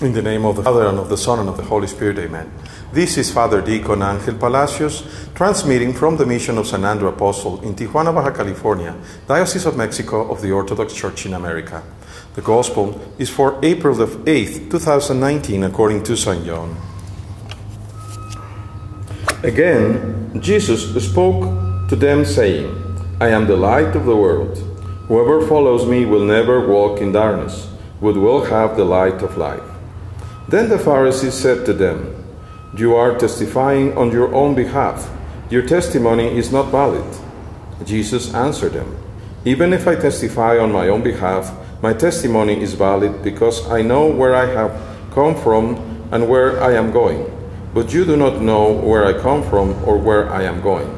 In the name of the Father, and of the Son, and of the Holy Spirit, amen. This is Father Deacon Angel Palacios, transmitting from the mission of San Andrew Apostle in Tijuana, Baja California, Diocese of Mexico of the Orthodox Church in America. The Gospel is for April the 8th, 2019, according to St. John. Again, Jesus spoke to them, saying, I am the light of the world. Whoever follows me will never walk in darkness, but will have the light of life. Then the Pharisees said to them, You are testifying on your own behalf. Your testimony is not valid. Jesus answered them, Even if I testify on my own behalf, my testimony is valid because I know where I have come from and where I am going. But you do not know where I come from or where I am going.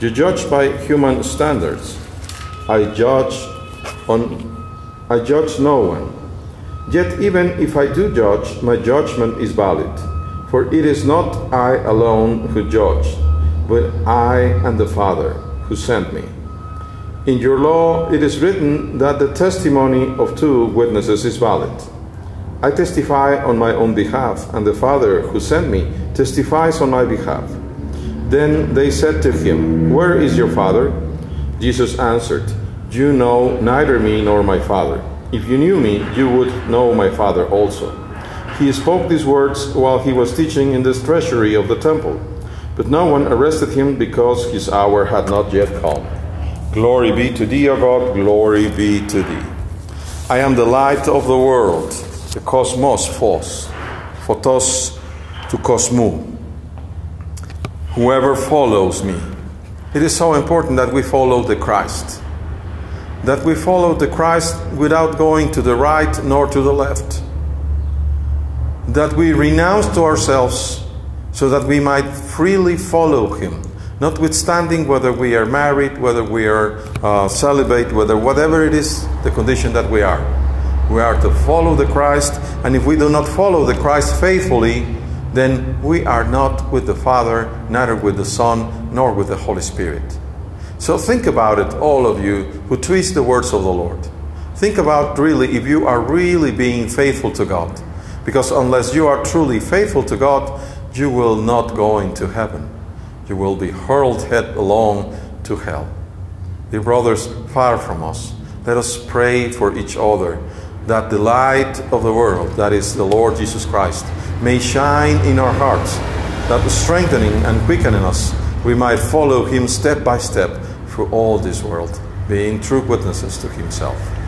You judge by human standards. I judge on I judge no one. Yet, even if I do judge, my judgment is valid. For it is not I alone who judge, but I and the Father who sent me. In your law, it is written that the testimony of two witnesses is valid. I testify on my own behalf, and the Father who sent me testifies on my behalf. Then they said to him, Where is your Father? Jesus answered, You know neither me nor my Father. If you knew me, you would know my Father also. He spoke these words while he was teaching in the treasury of the temple, but no one arrested him because his hour had not yet come. Glory be to thee, O God, glory be to thee. I am the light of the world, the cosmos phos, photos to cosmou. Whoever follows me. It is so important that we follow the Christ that we follow the Christ without going to the right nor to the left. That we renounce to ourselves so that we might freely follow Him, notwithstanding whether we are married, whether we are uh, celibate, whether whatever it is the condition that we are. We are to follow the Christ, and if we do not follow the Christ faithfully, then we are not with the Father, neither with the Son, nor with the Holy Spirit. So think about it, all of you who twist the words of the Lord. Think about really if you are really being faithful to God. Because unless you are truly faithful to God, you will not go into heaven. You will be hurled headlong to hell. Dear brothers, far from us, let us pray for each other that the light of the world, that is the Lord Jesus Christ, may shine in our hearts, that strengthening and quickening us, we might follow Him step by step through all this world, being true witnesses to Himself.